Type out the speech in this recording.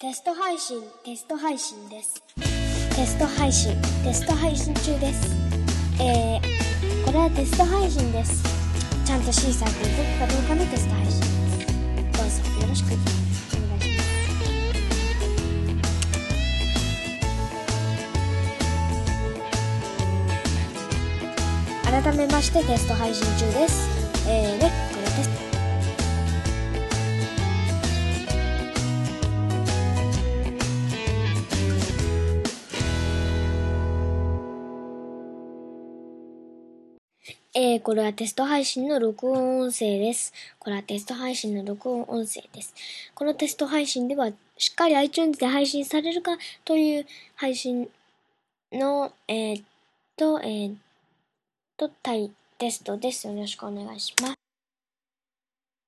テスト配信、テスト配信です。テスト配信、テスト配信中です。えー、これはテスト配信です。ちゃんとシーサーで動くかどうかのテスト配信です。どうぞよろしくお願いします。改めましてテスト配信中です。えー、これはテスト配信の録音音声です。これはテスト配信の録音音声です。このテスト配信では、しっかり iTunes で配信されるかという配信の、えー、と、えー、と、対テストです。よろしくお願いします。